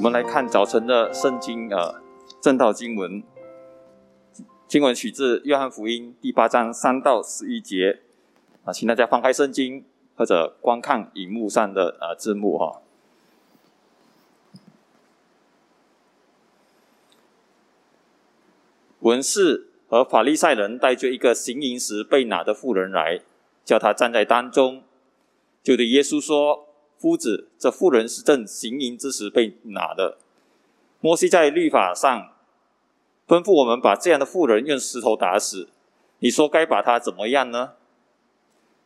我们来看早晨的圣经呃正道经文，经文取自约翰福音第八章三到十一节啊，请大家翻开圣经或者观看荧幕上的呃字幕哈。文士和法利赛人带着一个行淫时被拿的妇人来，叫他站在当中，就对耶稣说。夫子，这妇人是正行淫之时被拿的。摩西在律法上吩咐我们把这样的妇人用石头打死。你说该把他怎么样呢？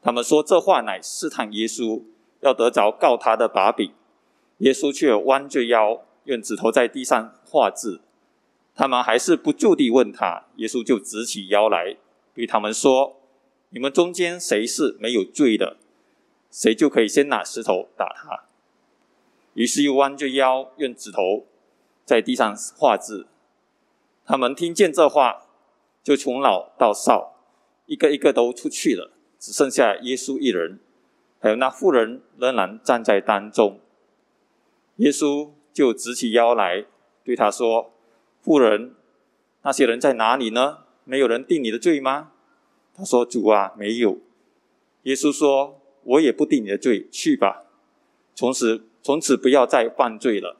他们说这话乃试探耶稣，要得着告他的把柄。耶稣却弯着腰，用指头在地上画字。他们还是不住地问他，耶稣就直起腰来，对他们说：“你们中间谁是没有罪的？”谁就可以先拿石头打他。于是又弯着腰，用指头在地上画字。他们听见这话，就从老到少，一个一个都出去了，只剩下耶稣一人，还有那妇人仍然站在当中。耶稣就直起腰来，对他说：“妇人，那些人在哪里呢？没有人定你的罪吗？”他说：“主啊，没有。”耶稣说。我也不定你的罪，去吧，从此从此不要再犯罪了。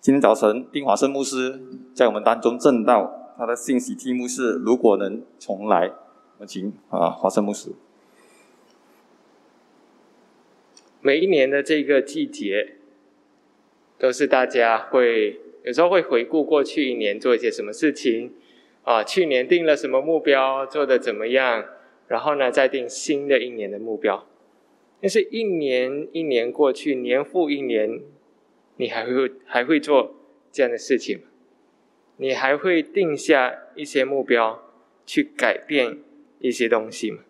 今天早晨，丁华生牧师在我们当中正道，他的信息题目是“如果能重来”。我们请啊，华生牧师。每一年的这个季节，都是大家会有时候会回顾过去一年做一些什么事情啊，去年定了什么目标，做的怎么样。然后呢，再定新的一年的目标。但是，一年一年过去，年复一年，你还会还会做这样的事情吗？你还会定下一些目标，去改变一些东西吗？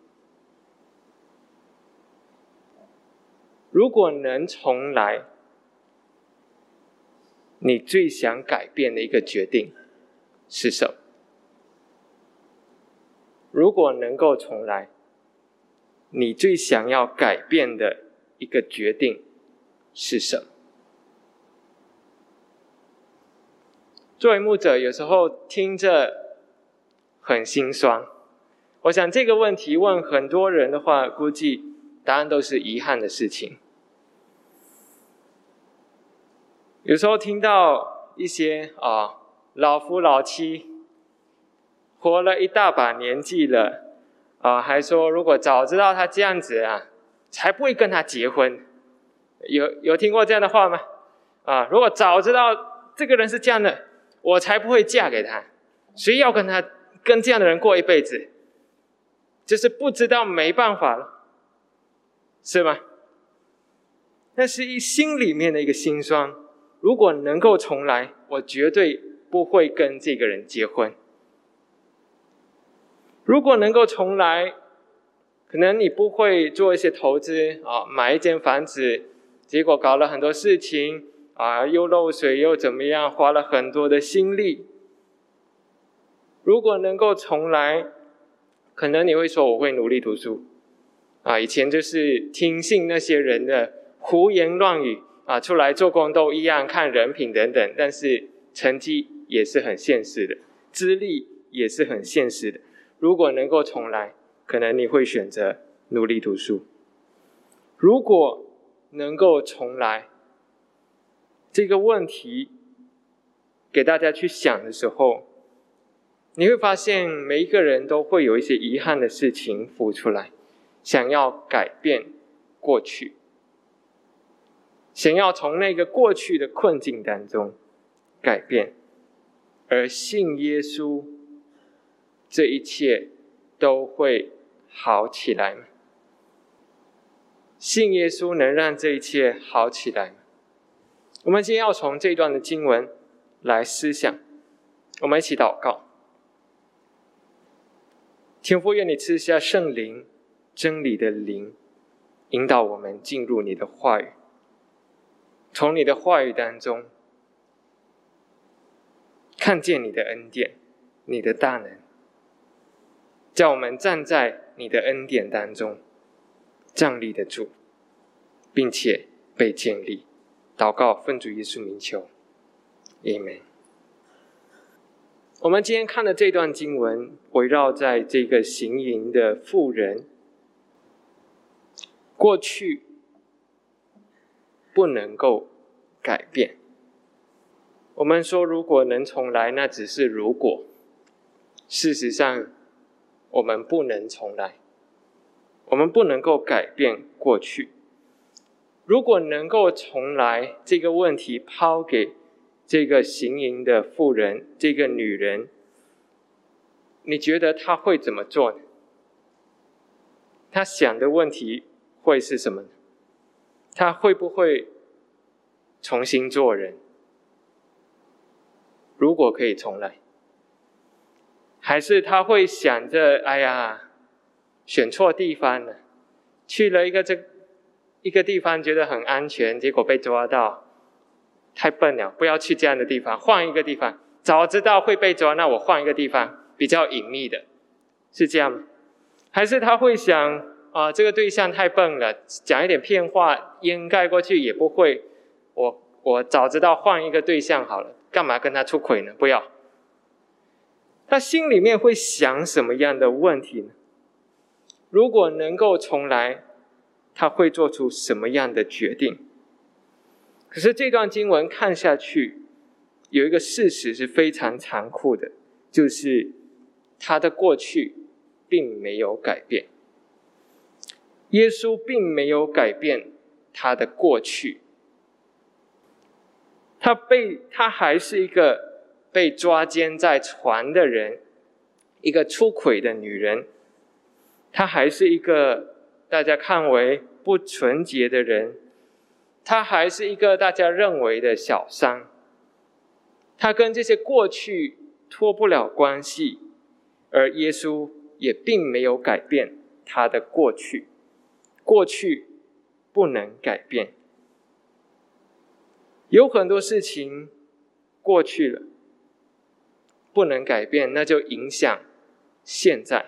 如果能重来，你最想改变的一个决定是什么？如果能够重来，你最想要改变的一个决定是什么？作为牧者，有时候听着很心酸。我想这个问题问很多人的话，估计答案都是遗憾的事情。有时候听到一些啊老夫老妻。活了一大把年纪了，啊，还说如果早知道他这样子啊，才不会跟他结婚。有有听过这样的话吗？啊，如果早知道这个人是这样的，我才不会嫁给他。谁要跟他跟这样的人过一辈子？就是不知道没办法了，是吗？那是一心里面的一个心酸。如果能够重来，我绝对不会跟这个人结婚。如果能够重来，可能你不会做一些投资啊，买一间房子，结果搞了很多事情啊，又漏水又怎么样，花了很多的心力。如果能够重来，可能你会说我会努力读书啊，以前就是听信那些人的胡言乱语啊，出来做工都一样，看人品等等，但是成绩也是很现实的，资历也是很现实的。如果能够重来，可能你会选择努力读书。如果能够重来，这个问题给大家去想的时候，你会发现每一个人都会有一些遗憾的事情浮出来，想要改变过去，想要从那个过去的困境当中改变，而信耶稣。这一切都会好起来吗？信耶稣能让这一切好起来吗？我们今天要从这一段的经文来思想，我们一起祷告。天父，愿你赐下圣灵，真理的灵，引导我们进入你的话语，从你的话语当中看见你的恩典，你的大能。叫我们站在你的恩典当中，站立得住，并且被建立。祷告，奉主耶稣名求，Amen。我们今天看的这段经文，围绕在这个行淫的妇人，过去不能够改变。我们说，如果能重来，那只是如果。事实上，我们不能重来，我们不能够改变过去。如果能够重来，这个问题抛给。这个行淫的妇人，这个女人，你觉得她会怎么做呢？她想的问题会是什么呢？她会不会重新做人？如果可以重来，还是他会想着：哎呀，选错地方了，去了一个这一个地方觉得很安全，结果被抓到。太笨了，不要去这样的地方，换一个地方。早知道会被抓，那我换一个地方，比较隐秘的，是这样吗？还是他会想啊，这个对象太笨了，讲一点骗话掩盖过去也不会。我我早知道换一个对象好了，干嘛跟他出轨呢？不要。他心里面会想什么样的问题呢？如果能够重来，他会做出什么样的决定？可是这段经文看下去，有一个事实是非常残酷的，就是他的过去并没有改变。耶稣并没有改变他的过去，他被他还是一个被抓奸在船的人，一个出轨的女人，她还是一个大家看为不纯洁的人。她还是一个大家认为的小三，他跟这些过去脱不了关系，而耶稣也并没有改变他的过去，过去不能改变，有很多事情过去了不能改变，那就影响现在，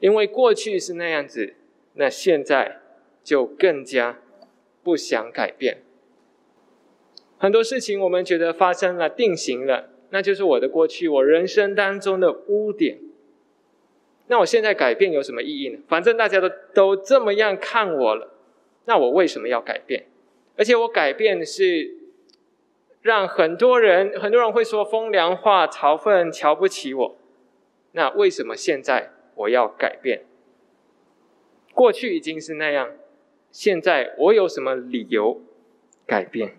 因为过去是那样子，那现在就更加。不想改变很多事情，我们觉得发生了、定型了，那就是我的过去，我人生当中的污点。那我现在改变有什么意义呢？反正大家都都这么样看我了，那我为什么要改变？而且我改变是让很多人，很多人会说风凉话、嘲讽、瞧不起我。那为什么现在我要改变？过去已经是那样。现在我有什么理由改变？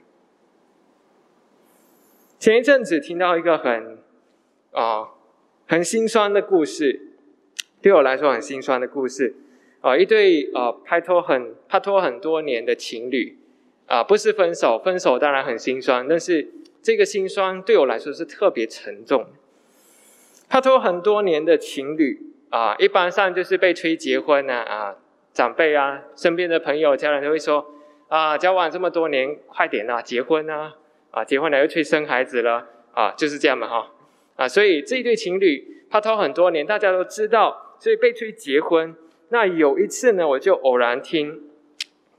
前一阵子听到一个很啊很心酸的故事，对我来说很心酸的故事啊，一对啊拍拖很拍拖很多年的情侣啊，不是分手，分手当然很心酸，但是这个心酸对我来说是特别沉重。拍拖很多年的情侣啊，一般上就是被催结婚呢啊。长辈啊，身边的朋友、家人都会说：“啊，交往这么多年，快点啊，结婚啊！啊，结婚了又催生孩子了啊，就是这样嘛，哈！啊，所以这一对情侣拍拖很多年，大家都知道，所以被催结婚。那有一次呢，我就偶然听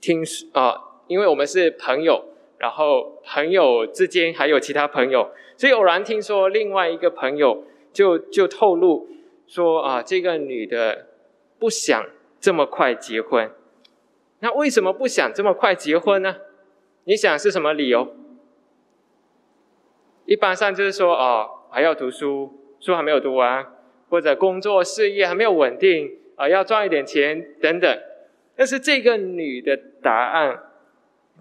听啊，因为我们是朋友，然后朋友之间还有其他朋友，所以偶然听说另外一个朋友就就透露说啊，这个女的不想。这么快结婚，那为什么不想这么快结婚呢？你想是什么理由？一般上就是说，哦，还要读书，书还没有读完，或者工作事业还没有稳定，啊，要赚一点钱等等。但是这个女的答案，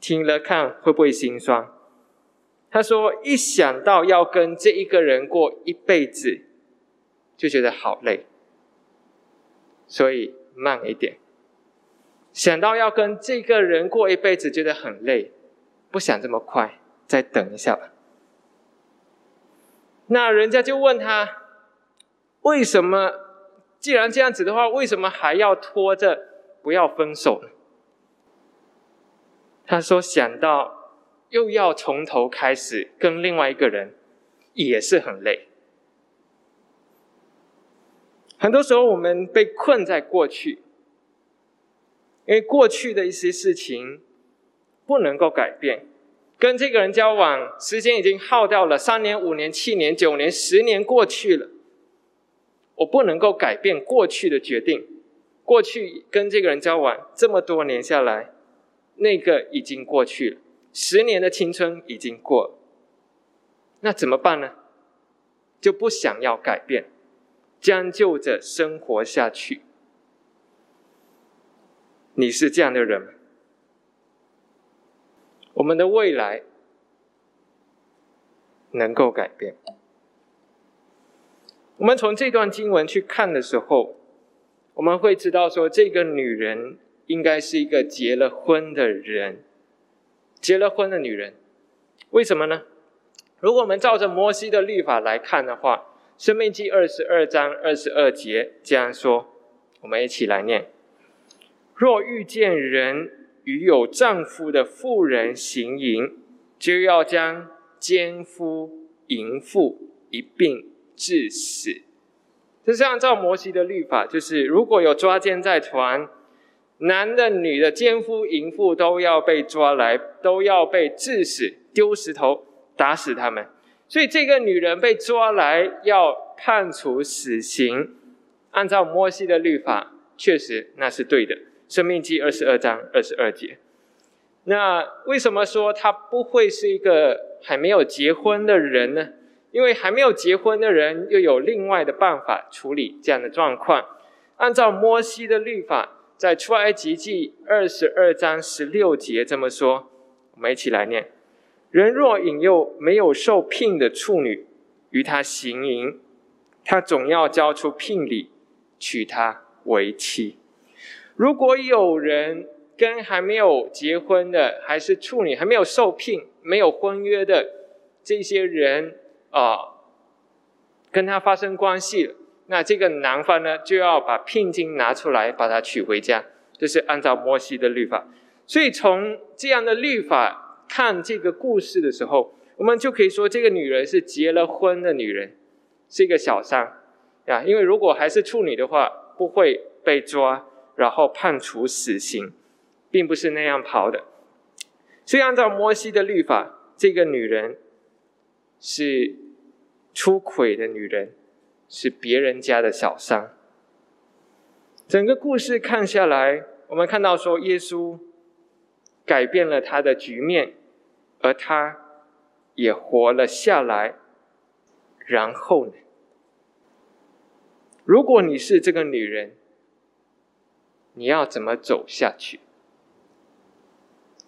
听了看会不会心酸？他说，一想到要跟这一个人过一辈子，就觉得好累，所以。慢一点，想到要跟这个人过一辈子，觉得很累，不想这么快，再等一下吧。那人家就问他，为什么？既然这样子的话，为什么还要拖着不要分手呢？他说想到又要从头开始跟另外一个人，也是很累。很多时候，我们被困在过去，因为过去的一些事情不能够改变。跟这个人交往，时间已经耗掉了三年、五年、七年、九年、十年过去了，我不能够改变过去的决定。过去跟这个人交往这么多年下来，那个已经过去了，十年的青春已经过了，那怎么办呢？就不想要改变，将就着生活下去。你是这样的人吗？我们的未来能够改变。我们从这段经文去看的时候，我们会知道说，这个女人应该是一个结了婚的人，结了婚的女人。为什么呢？如果我们照着摩西的律法来看的话，《生命记》二十二章二十二节这样说，我们一起来念：若遇见人。与有丈夫的妇人行淫，就要将奸夫淫妇一并致死。这是按照摩西的律法，就是如果有抓奸在床，男的、女的、奸夫、淫妇都要被抓来，都要被致死，丢石头打死他们。所以这个女人被抓来要判处死刑，按照摩西的律法，确实那是对的。生命记二十二章二十二节，那为什么说他不会是一个还没有结婚的人呢？因为还没有结婚的人又有另外的办法处理这样的状况。按照摩西的律法，在出埃及记二十二章十六节这么说，我们一起来念：人若引诱没有受聘的处女与他行淫，他总要交出聘礼，娶她为妻。如果有人跟还没有结婚的，还是处女，还没有受聘、没有婚约的这些人啊，跟他发生关系，那这个男方呢，就要把聘金拿出来，把她娶回家。这是按照摩西的律法。所以从这样的律法看这个故事的时候，我们就可以说，这个女人是结了婚的女人，是一个小三呀。因为如果还是处女的话，不会被抓。然后判处死刑，并不是那样跑的。所以按照摩西的律法，这个女人是出轨的女人，是别人家的小三。整个故事看下来，我们看到说，耶稣改变了他的局面，而他也活了下来。然后呢？如果你是这个女人，你要怎么走下去？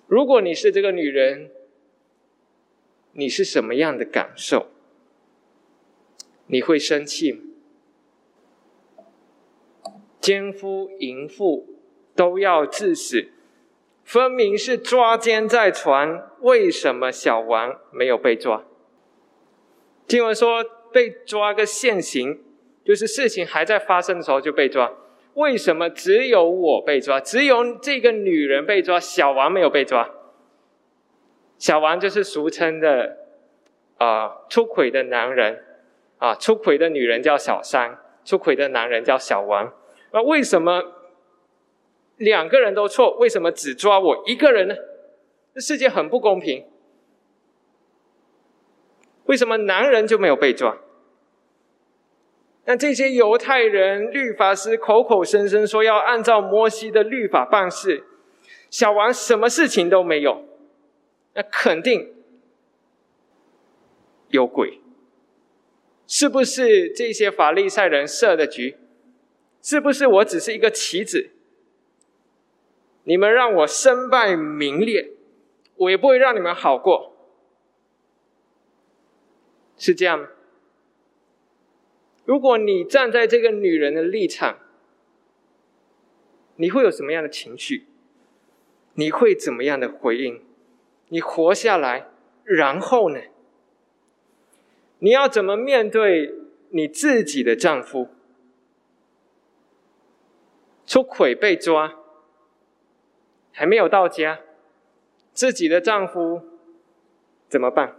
如果你是这个女人，你是什么样的感受？你会生气吗？奸夫淫妇都要致死，分明是抓奸在床，为什么小王没有被抓？经文说被抓个现行，就是事情还在发生的时候就被抓。为什么只有我被抓？只有这个女人被抓，小王没有被抓。小王就是俗称的啊出轨的男人啊，出轨的女人叫小三，出轨的男人叫小王。那为什么两个人都错？为什么只抓我一个人呢？这世界很不公平。为什么男人就没有被抓？那这些犹太人律法师口口声声说要按照摩西的律法办事，小王什么事情都没有，那肯定有鬼。是不是这些法利赛人设的局？是不是我只是一个棋子？你们让我身败名裂，我也不会让你们好过。是这样吗？如果你站在这个女人的立场，你会有什么样的情绪？你会怎么样的回应？你活下来，然后呢？你要怎么面对你自己的丈夫出轨被抓，还没有到家，自己的丈夫怎么办？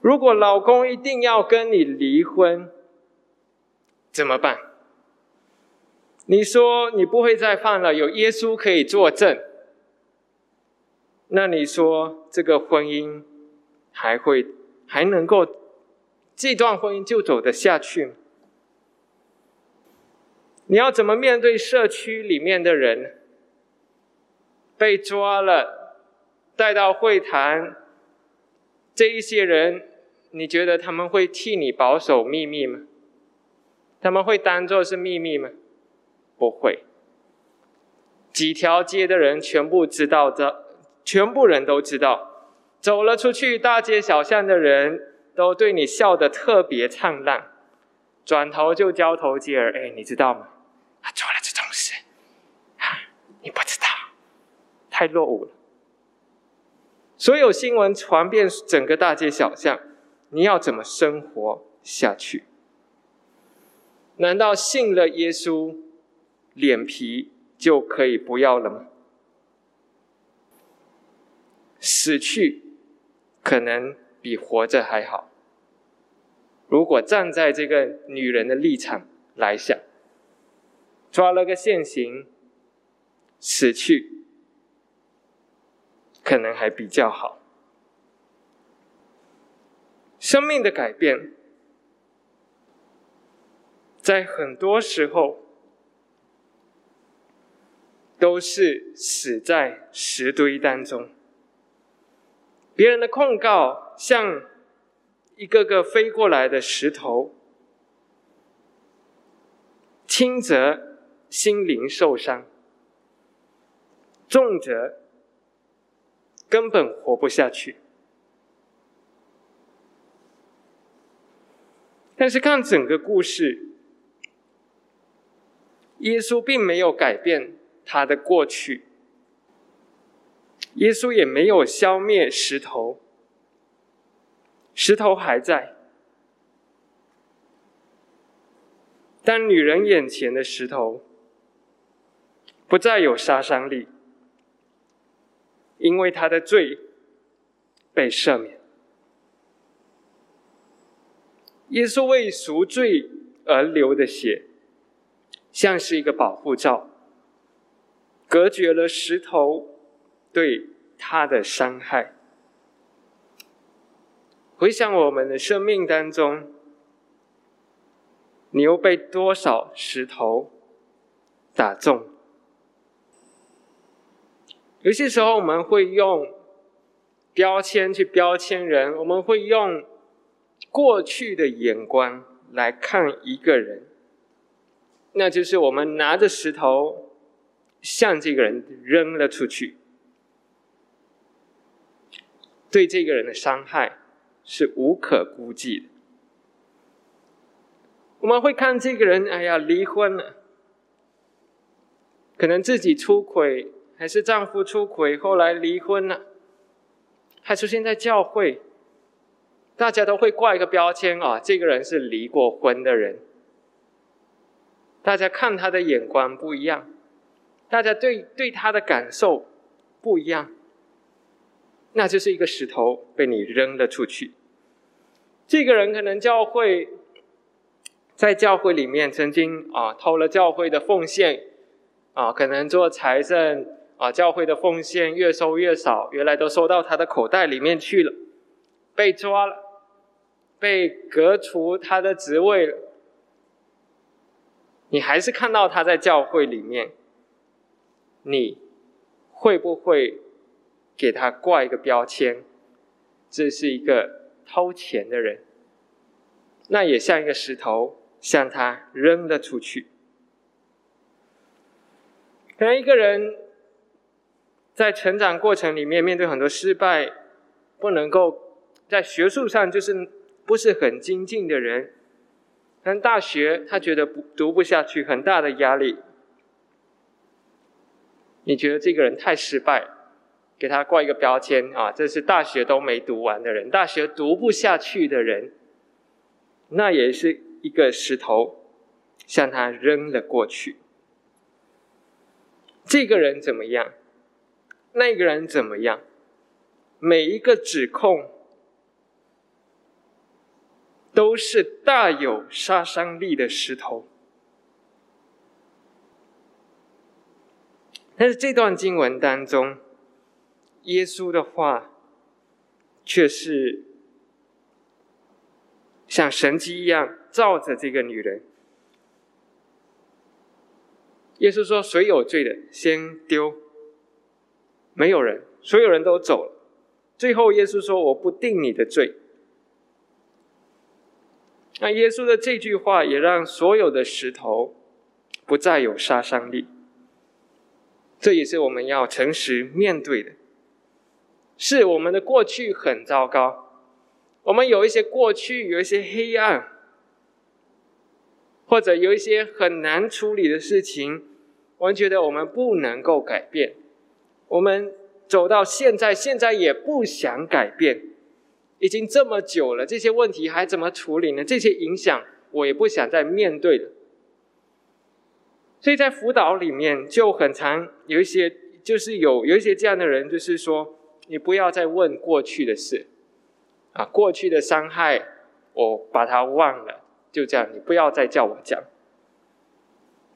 如果老公一定要跟你离婚，怎么办？你说你不会再犯了，有耶稣可以作证。那你说这个婚姻还会还能够这段婚姻就走得下去吗？你要怎么面对社区里面的人被抓了，带到会谈？这一些人，你觉得他们会替你保守秘密吗？他们会当做是秘密吗？不会。几条街的人全部知道的，全部人都知道，走了出去，大街小巷的人都对你笑得特别灿烂，转头就交头接耳。哎，你知道吗？他做了这种事，啊，你不知道，太落伍了。所有新闻传遍整个大街小巷，你要怎么生活下去？难道信了耶稣，脸皮？就可以不要了吗？死去可能比活着还好。如果站在这个女人的立场来想，抓了个现行，死去可能还比较好。生命的改变，在很多时候。都是死在石堆当中。别人的控告像一个个飞过来的石头，轻则心灵受伤，重则根本活不下去。但是看整个故事，耶稣并没有改变。他的过去，耶稣也没有消灭石头，石头还在，但女人眼前的石头不再有杀伤力，因为她的罪被赦免。耶稣为赎罪而流的血，像是一个保护罩。隔绝了石头对他的伤害。回想我们的生命当中，你又被多少石头打中？有些时候我们会用标签去标签人，我们会用过去的眼光来看一个人，那就是我们拿着石头。向这个人扔了出去，对这个人的伤害是无可估计的。我们会看这个人，哎呀，离婚了，可能自己出轨，还是丈夫出轨，后来离婚了，还出现在教会，大家都会挂一个标签啊，这个人是离过婚的人，大家看他的眼光不一样。大家对对他的感受不一样，那就是一个石头被你扔了出去。这个人可能教会，在教会里面曾经啊偷了教会的奉献，啊可能做财政啊教会的奉献越收越少，原来都收到他的口袋里面去了，被抓了，被革除他的职位了。你还是看到他在教会里面。你会不会给他挂一个标签？这是一个偷钱的人，那也像一个石头，向他扔了出去。可能一个人在成长过程里面面对很多失败，不能够在学术上就是不是很精进的人，但大学他觉得不读不下去，很大的压力。你觉得这个人太失败，给他挂一个标签啊，这是大学都没读完的人，大学读不下去的人，那也是一个石头，向他扔了过去。这个人怎么样？那个人怎么样？每一个指控都是大有杀伤力的石头。但是这段经文当中，耶稣的话却是像神迹一样照着这个女人。耶稣说：“谁有罪的，先丢。”没有人，所有人都走了。最后，耶稣说：“我不定你的罪。”那耶稣的这句话也让所有的石头不再有杀伤力。这也是我们要诚实面对的。是我们的过去很糟糕，我们有一些过去，有一些黑暗，或者有一些很难处理的事情，我们觉得我们不能够改变。我们走到现在，现在也不想改变，已经这么久了，这些问题还怎么处理呢？这些影响我也不想再面对了。所以在辅导里面就很常有一些，就是有有一些这样的人，就是说，你不要再问过去的事，啊，过去的伤害我把它忘了，就这样，你不要再叫我讲，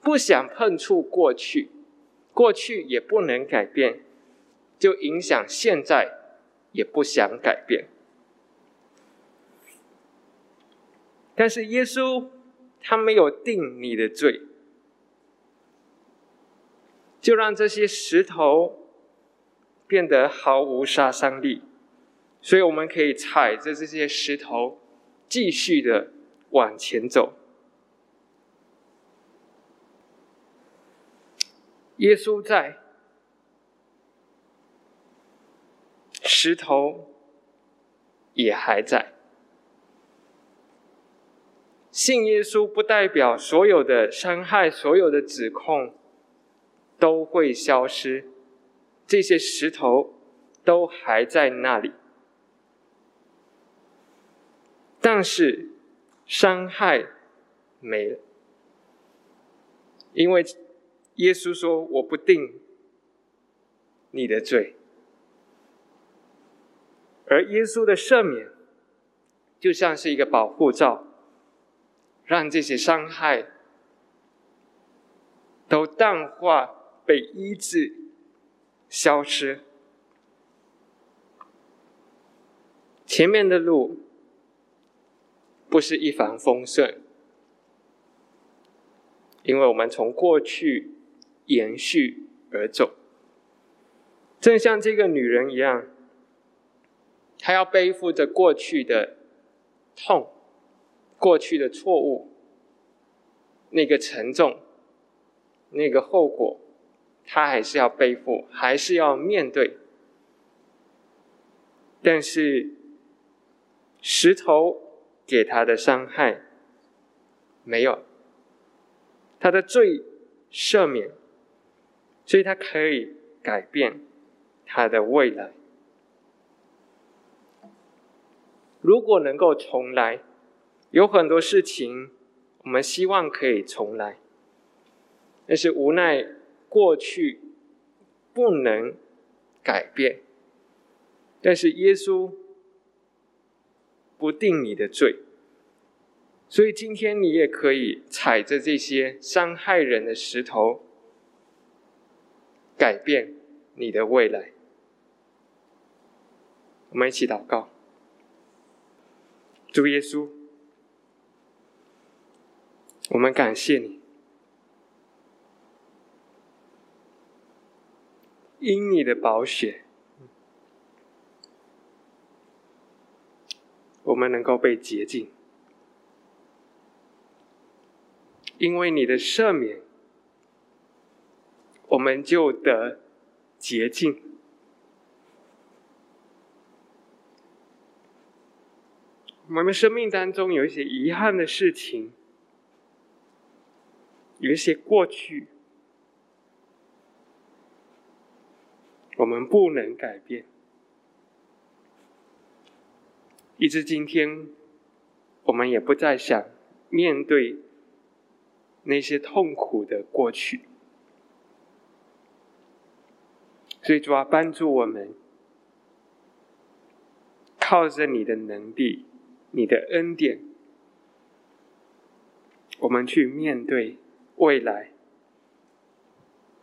不想碰触过去。过去也不能改变，就影响现在也不想改变。但是耶稣他没有定你的罪，就让这些石头变得毫无杀伤力，所以我们可以踩着这些石头继续的往前走。耶稣在，石头也还在。信耶稣不代表所有的伤害、所有的指控都会消失，这些石头都还在那里，但是伤害没了，因为。耶稣说：“我不定你的罪。”而耶稣的赦免，就像是一个保护罩，让这些伤害都淡化、被医治、消失。前面的路不是一帆风顺，因为我们从过去。延续而走，正像这个女人一样，她要背负着过去的痛、过去的错误，那个沉重、那个后果，他还是要背负，还是要面对。但是石头给他的伤害没有，他的罪赦免。所以，他可以改变他的未来。如果能够重来，有很多事情我们希望可以重来，但是无奈过去不能改变。但是耶稣不定你的罪，所以今天你也可以踩着这些伤害人的石头。改变你的未来。我们一起祷告，主耶稣，我们感谢你，因你的宝血，我们能够被洁净，因为你的赦免。我们就得洁净。我们生命当中有一些遗憾的事情，有一些过去，我们不能改变，一直今天，我们也不再想面对那些痛苦的过去。所以主要帮助我们，靠着你的能力、你的恩典，我们去面对未来。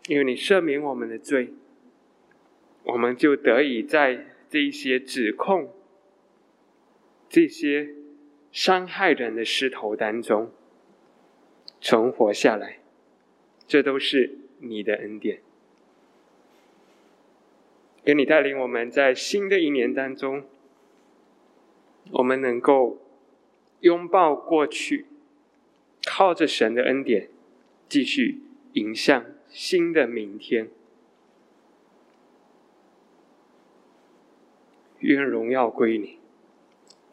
因为你赦免我们的罪，我们就得以在这些指控、这些伤害人的势头当中存活下来。这都是你的恩典。给你带领我们在新的一年当中，我们能够拥抱过去，靠着神的恩典，继续迎向新的明天。愿荣耀归你。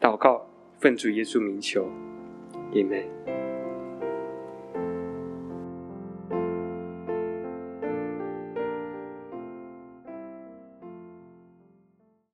祷告，奉主耶稣名求，阿门。